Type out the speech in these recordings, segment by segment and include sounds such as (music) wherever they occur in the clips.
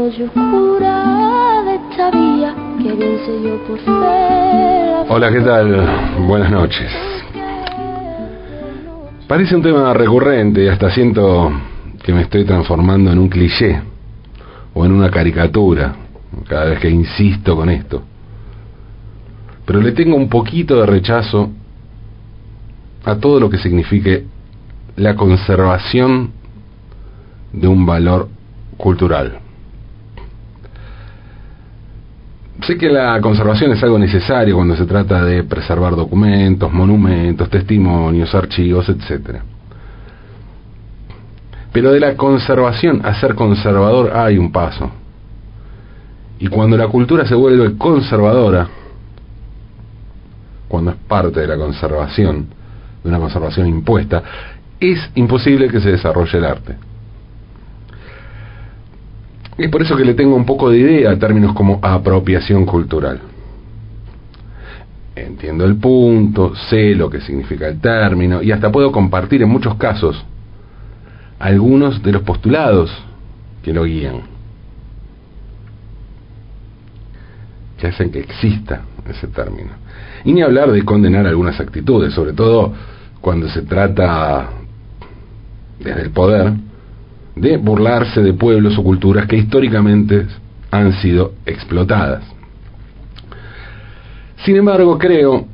noche oscura de esta vía que vence yo por fe. Hola, ¿qué tal? Buenas noches. Parece un tema recurrente y hasta siento que me estoy transformando en un cliché o en una caricatura cada vez que insisto con esto. Pero le tengo un poquito de rechazo a todo lo que signifique la conservación de un valor cultural. Sé que la conservación es algo necesario cuando se trata de preservar documentos, monumentos, testimonios, archivos, etc. Pero de la conservación a ser conservador hay un paso. Y cuando la cultura se vuelve conservadora, cuando es parte de la conservación, de una conservación impuesta, es imposible que se desarrolle el arte. Es por eso que le tengo un poco de idea a términos como apropiación cultural. Entiendo el punto, sé lo que significa el término y hasta puedo compartir en muchos casos algunos de los postulados que lo guían, que hacen que exista ese término. Y ni hablar de condenar algunas actitudes, sobre todo cuando se trata desde el poder de burlarse de pueblos o culturas que históricamente han sido explotadas. Sin embargo, creo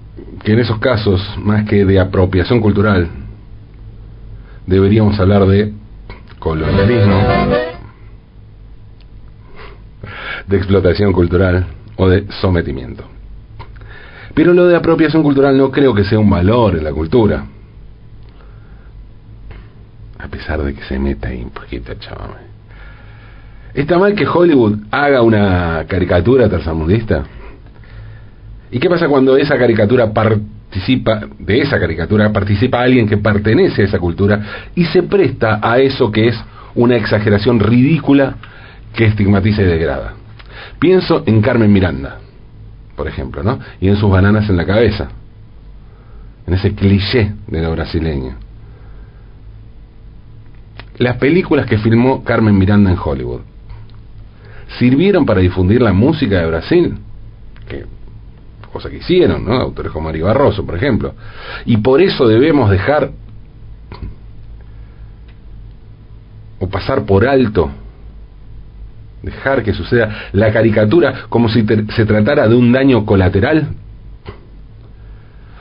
que en esos casos, más que de apropiación cultural, deberíamos hablar de colonialismo, de explotación cultural o de sometimiento. Pero lo de apropiación cultural no creo que sea un valor en la cultura. A pesar de que se meta ahí un poquito, chaval. ¿Está mal que Hollywood haga una caricatura tercermundista? ¿Y qué pasa cuando esa caricatura participa, de esa caricatura participa alguien que pertenece a esa cultura y se presta a eso que es una exageración ridícula que estigmatiza y degrada? Pienso en Carmen Miranda, por ejemplo, ¿no? Y en sus bananas en la cabeza, en ese cliché de lo brasileño. Las películas que filmó Carmen Miranda en Hollywood sirvieron para difundir la música de Brasil, que cosa que hicieron, ¿no? Autores como Ari Barroso, por ejemplo. Y por eso debemos dejar o pasar por alto dejar que suceda la caricatura como si se tratara de un daño colateral?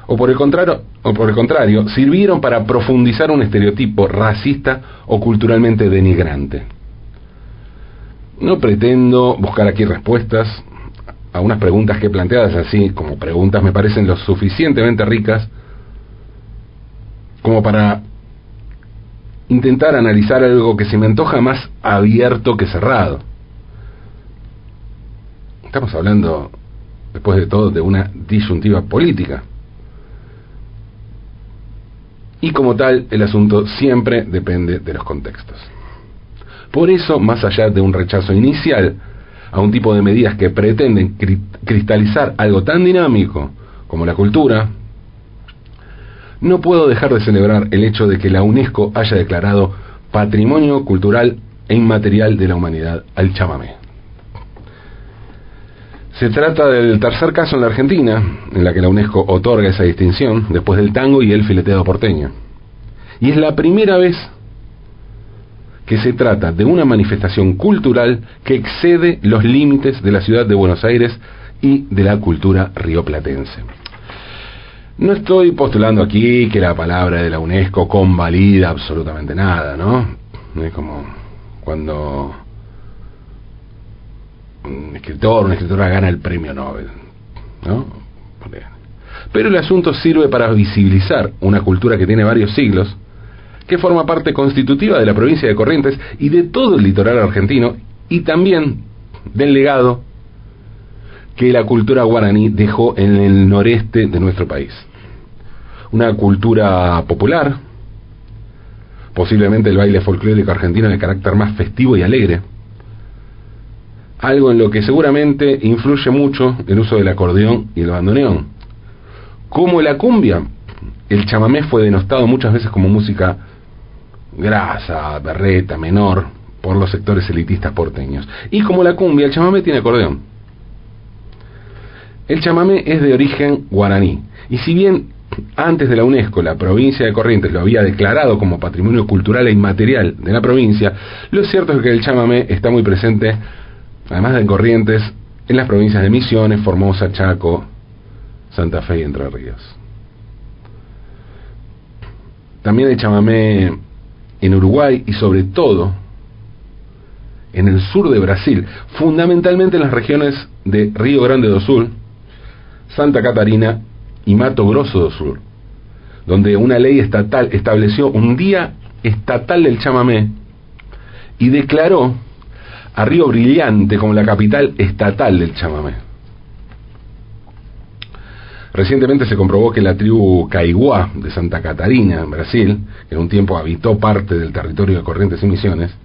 O por el contrario, o por el contrario, sirvieron para profundizar un estereotipo racista o culturalmente denigrante. No pretendo buscar aquí respuestas a unas preguntas que planteadas así como preguntas me parecen lo suficientemente ricas como para intentar analizar algo que se me antoja más abierto que cerrado. Estamos hablando, después de todo, de una disyuntiva política. Y como tal, el asunto siempre depende de los contextos. Por eso, más allá de un rechazo inicial a un tipo de medidas que pretenden cristalizar algo tan dinámico como la cultura, no puedo dejar de celebrar el hecho de que la UNESCO haya declarado Patrimonio Cultural e Inmaterial de la Humanidad al chamamé. Se trata del tercer caso en la Argentina en la que la UNESCO otorga esa distinción, después del tango y el fileteado porteño. Y es la primera vez que se trata de una manifestación cultural que excede los límites de la ciudad de Buenos Aires y de la cultura rioplatense. No estoy postulando aquí que la palabra de la UNESCO convalida absolutamente nada, ¿no? Es como cuando un escritor, una escritora gana el premio Nobel. ¿no? Pero el asunto sirve para visibilizar una cultura que tiene varios siglos, que forma parte constitutiva de la provincia de Corrientes y de todo el litoral argentino, y también del legado que la cultura guaraní dejó en el noreste de nuestro país. Una cultura popular, posiblemente el baile folclórico argentino de carácter más festivo y alegre, algo en lo que seguramente influye mucho el uso del acordeón y el bandoneón. Como la cumbia, el chamamé fue denostado muchas veces como música grasa, berreta, menor, por los sectores elitistas porteños. Y como la cumbia, el chamamé tiene acordeón. El chamamé es de origen guaraní, y si bien antes de la UNESCO la provincia de Corrientes lo había declarado como patrimonio cultural e inmaterial de la provincia, lo cierto es que el chamamé está muy presente, además de en Corrientes, en las provincias de Misiones, Formosa, Chaco, Santa Fe y Entre Ríos. También hay chamamé en Uruguay y sobre todo en el sur de Brasil, fundamentalmente en las regiones de Río Grande do Sul, Santa Catarina y Mato Grosso do Sul, donde una ley estatal estableció un día estatal del chamamé y declaró a Río Brillante como la capital estatal del chamamé. Recientemente se comprobó que la tribu Caiguá de Santa Catarina, en Brasil, que en un tiempo habitó parte del territorio de Corrientes y Misiones,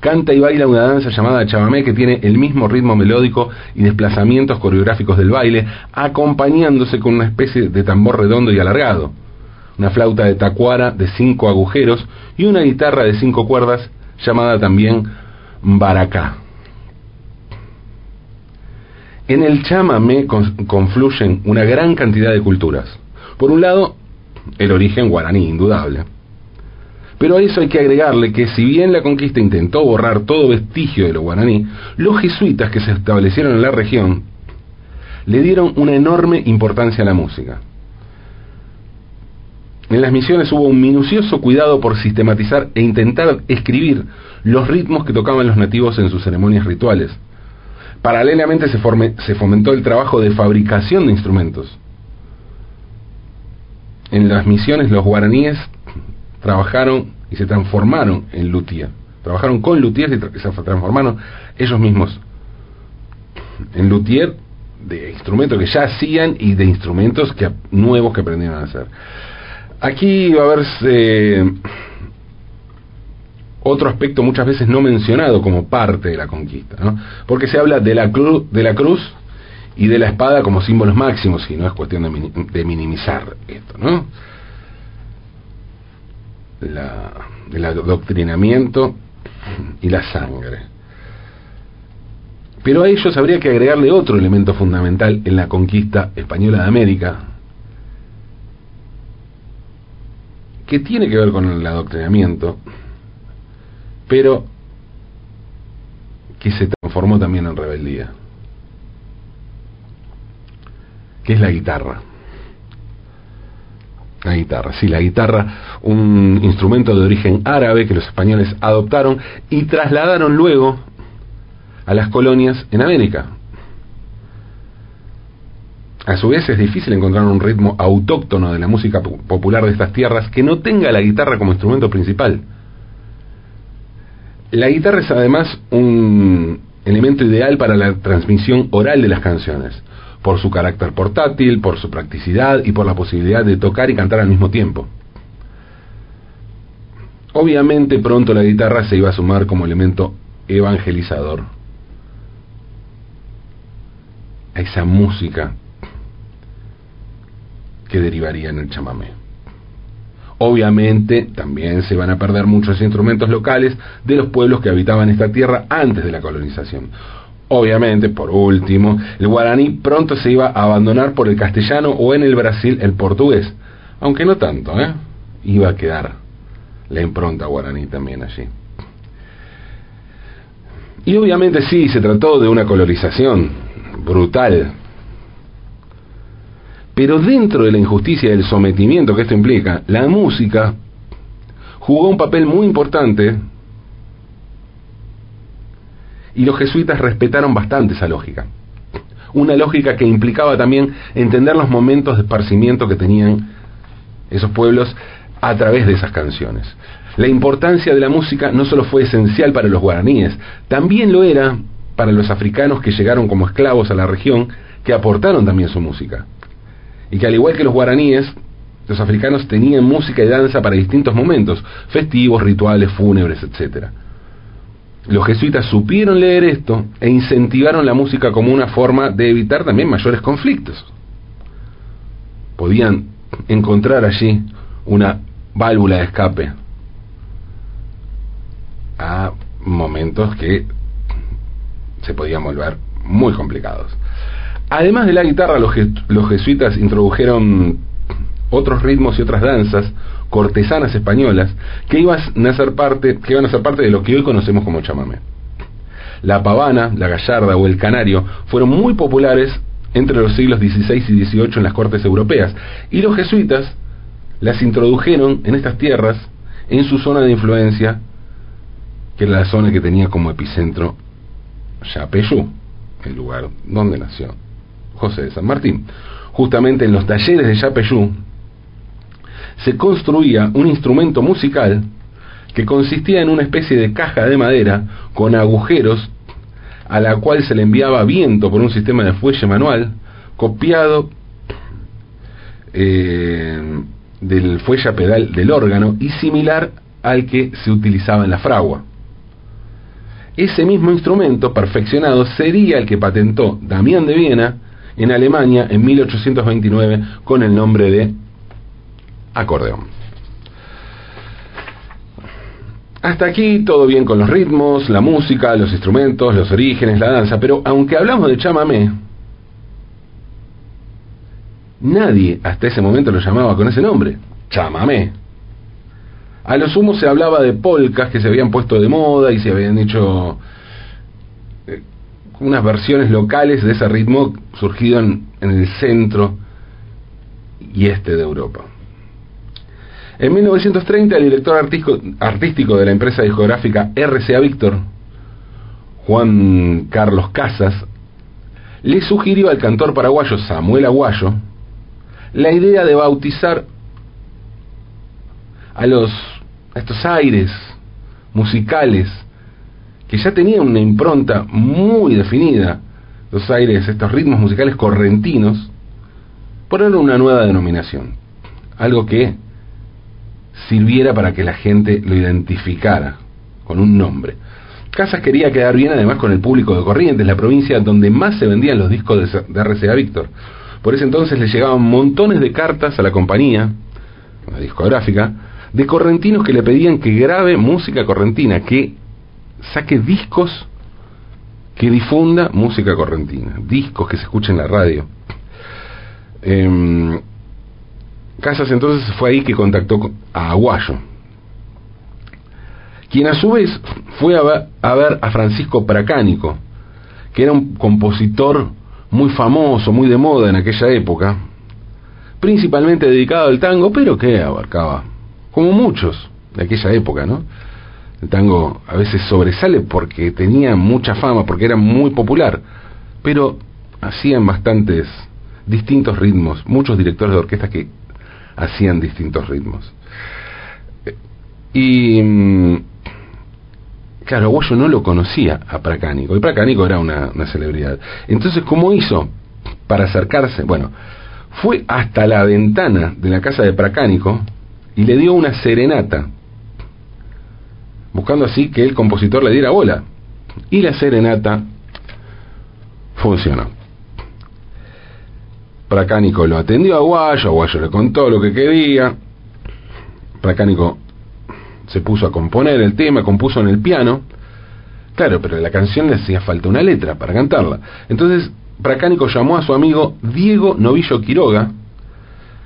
canta y baila una danza llamada chamamé que tiene el mismo ritmo melódico y desplazamientos coreográficos del baile, acompañándose con una especie de tambor redondo y alargado, una flauta de tacuara de cinco agujeros y una guitarra de cinco cuerdas llamada también baracá. En el chamamé confluyen una gran cantidad de culturas. Por un lado, el origen guaraní, indudable. Pero a eso hay que agregarle que si bien la conquista intentó borrar todo vestigio de lo guaraní, los jesuitas que se establecieron en la región le dieron una enorme importancia a la música. En las misiones hubo un minucioso cuidado por sistematizar e intentar escribir los ritmos que tocaban los nativos en sus ceremonias rituales Paralelamente se, se fomentó el trabajo de fabricación de instrumentos. En las misiones los guaraníes trabajaron y se transformaron en luthier. Trabajaron con luthiers y se transformaron ellos mismos en luthier de instrumentos que ya hacían y de instrumentos nuevos que aprendieron a hacer. Aquí va a verse otro aspecto muchas veces no mencionado como parte de la conquista, ¿no? porque se habla de la, de la cruz y de la espada como símbolos máximos, y no es cuestión de, minimizar esto, ¿no? La, el adoctrinamiento y la sangre. Pero a ellos habría que agregarle otro elemento fundamental en la conquista española de América, que tiene que ver con el adoctrinamiento, pero que se transformó también en rebeldía, que es la guitarra. La guitarra, sí, la guitarra, un instrumento de origen árabe que los españoles adoptaron y trasladaron luego a las colonias en América. A su vez es difícil encontrar un ritmo autóctono de la música popular de estas tierras que no tenga la guitarra como instrumento principal. La guitarra es además un elemento ideal para la transmisión oral de las canciones, por su carácter portátil, por su practicidad y por la posibilidad de tocar y cantar al mismo tiempo. Obviamente pronto la guitarra se iba a sumar como elemento evangelizador a esa música que derivaría en el chamamé. Obviamente también se van a perder muchos instrumentos locales de los pueblos que habitaban esta tierra antes de la colonización. Obviamente, por último, el guaraní pronto se iba a abandonar por el castellano o en el Brasil el portugués, aunque no tanto, ¿eh? Iba a quedar la impronta guaraní también allí. Y obviamente sí, se trató de una colonización brutal, pero dentro de la injusticia y del sometimiento que esto implica, la música jugó un papel muy importante y los jesuitas respetaron bastante esa lógica. Una lógica que implicaba también entender los momentos de esparcimiento que tenían esos pueblos a través de esas canciones. La importancia de la música no solo fue esencial para los guaraníes, también lo era para los africanos que llegaron como esclavos a la región, que aportaron también su música y que al igual que los guaraníes, los africanos tenían música y danza para distintos momentos, festivos, rituales, fúnebres, etc. Los jesuitas supieron leer esto e incentivaron la música como una forma de evitar también mayores conflictos. Podían encontrar allí una válvula de escape a momentos que se podían volver muy complicados. Además de la guitarra, los, jesuitas introdujeron otros ritmos y otras danzas cortesanas españolas que iban a ser parte, de lo que hoy conocemos como chamamé. La pavana, la gallarda o el canario fueron muy populares entre los siglos XVI y XVIII en las cortes europeas, y los jesuitas las introdujeron en estas tierras en su zona de influencia, que era la zona que tenía como epicentro Yapeyú, el lugar donde nació José de San Martín. Justamente en los talleres de Yapeyú se construía un instrumento musical que consistía en una especie de caja de madera con agujeros a la cual se le enviaba viento por un sistema de fuelle manual copiado eh, del fuelle pedal del órgano y similar al que se utilizaba en la fragua. Ese mismo instrumento perfeccionado sería el que patentó Damián de Viena en Alemania en 1829 con el nombre de acordeón. Hasta aquí todo bien con los ritmos, la música, los instrumentos, los orígenes, la danza, pero aunque hablamos de chamamé, nadie hasta ese momento lo llamaba con ese nombre, chamamé. A lo sumo se hablaba de polcas que se habían puesto de moda y se habían hecho unas versiones locales de ese ritmo surgido en el centro y este de Europa. En 1930, el director artístico, de la empresa discográfica RCA Víctor, Juan Carlos Casas, le sugirió al cantor paraguayo Samuel Aguayo la idea de bautizar a los estos aires musicales que ya tenían una impronta muy definida, los aires, estos ritmos musicales correntinos, ponerle una nueva denominación, algo que sirviera para que la gente lo identificara con un nombre. Casas quería quedar bien además con el público de Corrientes, la provincia donde más se vendían los discos de RCA Víctor. Por ese entonces le llegaban montones de cartas a la compañía, la discográfica, de correntinos que le pedían que grabe música correntina, que saque discos que difunda música correntina, discos que se escuchen en la radio. Em, Casas entonces fue ahí que contactó a Aguayo, quien a su vez fue a ver, a Francisco Pracánico, que era un compositor muy famoso, muy de moda en aquella época, principalmente dedicado al tango, pero que abarcaba, como muchos de aquella época, ¿no? El tango a veces sobresale porque tenía mucha fama, porque era muy popular, pero hacían bastantes distintos ritmos, muchos directores de orquesta que hacían distintos ritmos. Y mm, claro, Aguayo no lo conocía a Pracánico, y Pracánico era una, una celebridad. Entonces, ¿cómo hizo para acercarse? Bueno, fue hasta la ventana de la casa de Pracánico y le dio una serenata, buscando así que el compositor le diera bola. Y la serenata funcionó. Pracánico lo atendió a Guayo, Aguayo le contó lo que quería. Pracánico se puso a componer el tema, compuso en el piano. Claro, pero la canción le hacía falta una letra para cantarla. Entonces, Pracánico llamó a su amigo Diego Novillo Quiroga,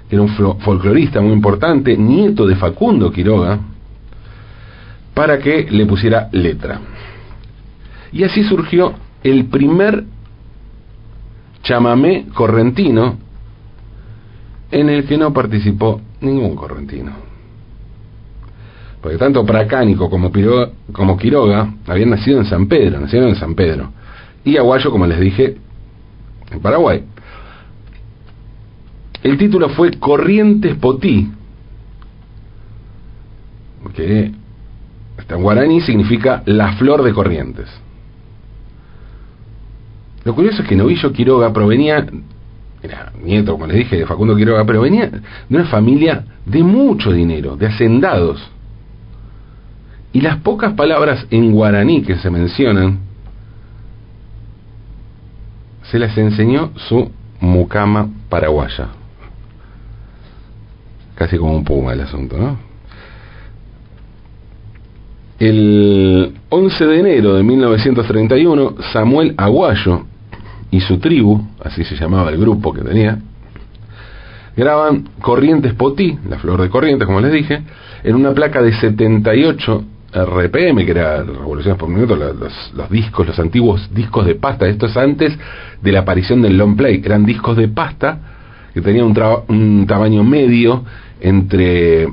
que era un folclorista muy importante, nieto de Facundo Quiroga, para que le pusiera letra. Y así surgió el primer chamamé correntino en el que no participó ningún correntino. Porque tanto Pracánico como, como Quiroga habían nacido en San Pedro, nacieron en San Pedro. Y Aguayo, como les dije, en Paraguay. El título fue Corrientes Potí, que guaraní significa la flor de Corrientes. Lo curioso es que Novillo Quiroga provenía, era nieto, como les dije, de Facundo Quiroga, pero venía de una familia de mucho dinero, de hacendados. Y las pocas palabras en guaraní que se mencionan, se las enseñó su mucama paraguaya. Casi como un puma el asunto, ¿no? El 11 de enero de 1931, Samuel Aguayo y su tribu, así se llamaba el grupo que tenía, graban Corrientes Potí, la flor de Corrientes, como les dije, en una placa de 78 RPM, que era revoluciones por minuto, los, los, discos, los antiguos discos de pasta. Esto es antes de la aparición del long play. Eran discos de pasta que tenían un, un tamaño medio entre,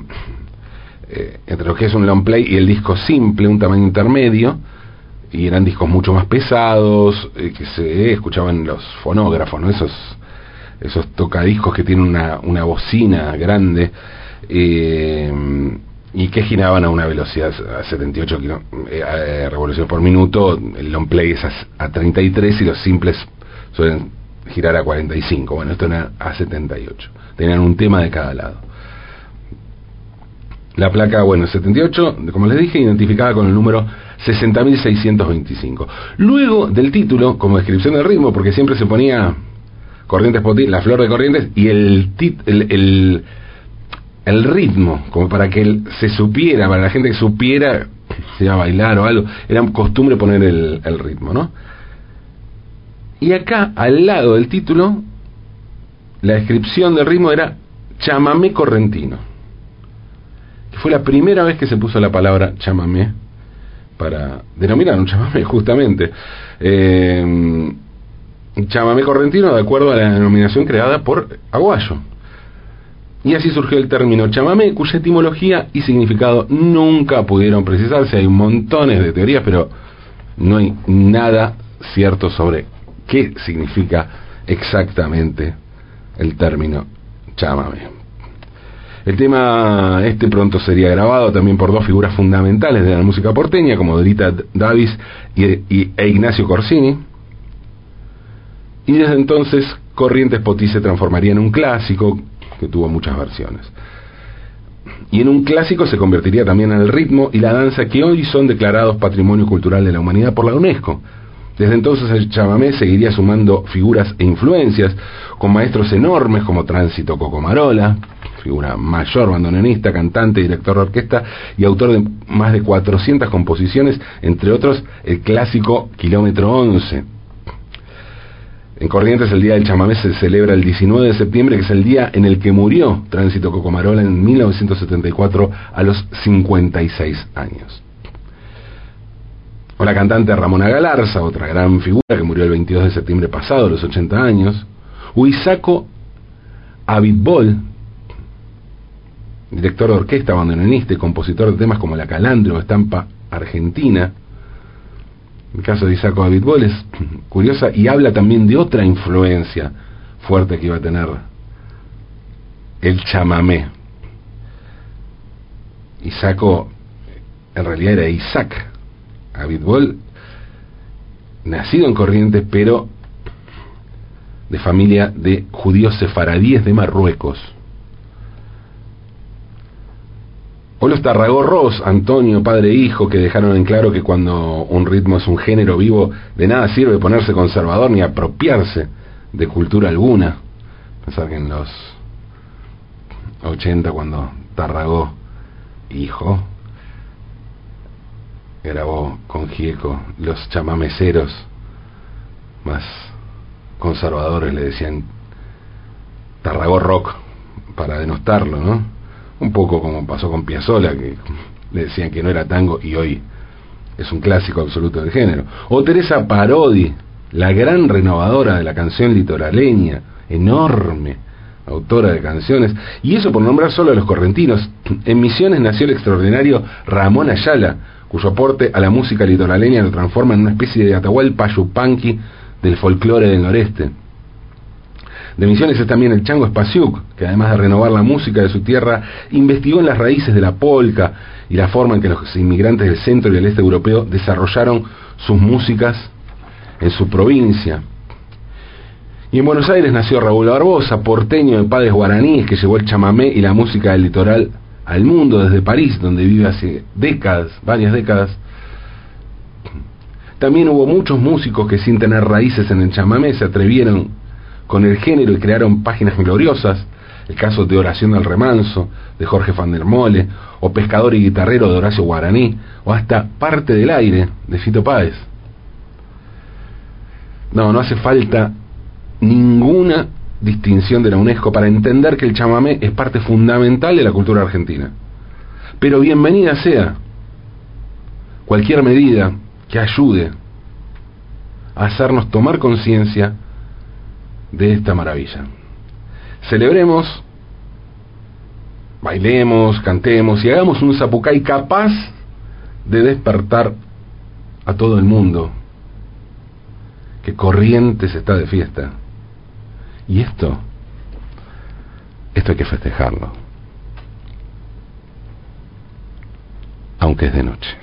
eh, entre lo que es un long play y el disco simple, un tamaño intermedio. Y eran discos mucho más pesados, eh, que se escuchaban los fonógrafos, ¿no? Esos, esos tocadiscos que tienen una, una bocina grande. Eh, y que giraban a una velocidad a 78 eh, eh, revoluciones por minuto, el long play es a, 33 y los simples suelen girar a 45, bueno, esto era a 78, tenían un tema de cada lado. La placa, bueno, 78, como les dije, identificada con el número 60.625. Luego del título, como descripción del ritmo, porque siempre se ponía Corrientes Potí, la flor de Corrientes, y el, el, el el ritmo, como para que se supiera, para la gente que supiera si iba a bailar o algo, era costumbre poner el, el ritmo, ¿no? Y acá, al lado del título, la descripción del ritmo era chamamé correntino. Fue la primera vez que se puso la palabra chamamé para denominar un chamamé, (laughs) justamente. Eh, chamamé correntino de acuerdo a la denominación creada por Aguayo y así surgió el término chamamé, cuya etimología y significado nunca pudieron precisarse. Hay montones de teorías, pero no hay nada cierto sobre qué significa exactamente el término chamamé. El tema este pronto sería grabado también por dos figuras fundamentales de la música porteña, como Dorita Davis y, e Ignacio Corsini. Y desde entonces Corrientes Potí se transformaría en un clásico que tuvo muchas versiones. Y en un clásico se convertiría también en el ritmo y la danza que hoy son declarados Patrimonio Cultural de la Humanidad por la UNESCO. Desde entonces el chamamé seguiría sumando figuras e influencias, con maestros enormes como Tránsito Cocomarola, figura mayor bandoneonista, cantante, director de orquesta y autor de más de 400 composiciones, entre otros el clásico Kilómetro 11, en Corrientes el Día del Chamamé se celebra el 19 de septiembre, que es el día en el que murió Tránsito Cocomarola en 1974 a los 56 años. O la cantante Ramona Galarza, otra gran figura que murió el 22 de septiembre pasado a los 80 años. Huizaco Abitbol, director de orquesta, bandoneonista y compositor de temas como La Calandria o Estampa Argentina, el caso de Isaac Abitbol es curiosa y habla también de otra influencia fuerte que iba a tener el chamamé. Isaco en realidad era Isaac Abitbol, nacido en Corrientes, pero de familia de judíos sefaradíes de Marruecos. O los Tarragorros, Antonio, padre e hijo, que dejaron en claro que cuando un ritmo es un género vivo, de nada sirve ponerse conservador ni apropiarse de cultura alguna. Pensar que en los 80, cuando Tarragó, hijo, grabó con Gieco, los chamameceros más conservadores le decían Tarragó Rock para denostarlo, ¿no? Un poco como pasó con Piazzolla, que le decían que no era tango y hoy es un clásico absoluto del género. O Teresa Parodi, la gran renovadora de la canción litoraleña, enorme autora de canciones, y eso por nombrar solo a los correntinos. En Misiones nació el extraordinario Ramón Ayala, cuyo aporte a la música litoraleña lo transforma en una especie de Atahualpa Yupanqui del folclore del noreste. De Misiones es también el Chango Spasiuk, que además de renovar la música de su tierra, investigó en las raíces de la polka y la forma en que los inmigrantes del centro y del este europeo desarrollaron sus músicas en su provincia. Y en Buenos Aires nació Raúl Barbosa, porteño de padres guaraníes que llevó el chamamé y la música del litoral al mundo desde París, donde vive hace décadas, varias décadas. También hubo muchos músicos que sin tener raíces en el chamamé se atrevieron con el género y crearon páginas gloriosas, el caso de Oración al Remanso, de Jorge van der Mole, o Pescador y Guitarrero de Horacio Guaraní, o hasta Parte del Aire, de Fito Páez. No, no hace falta ninguna distinción de la UNESCO para entender que el chamamé es parte fundamental de la cultura argentina. Pero bienvenida sea cualquier medida que ayude a hacernos tomar conciencia de esta maravilla. Celebremos, bailemos, cantemos y hagamos un zapucay capaz de despertar a todo el mundo que Corrientes está de fiesta. Y esto, esto hay que festejarlo, aunque es de noche.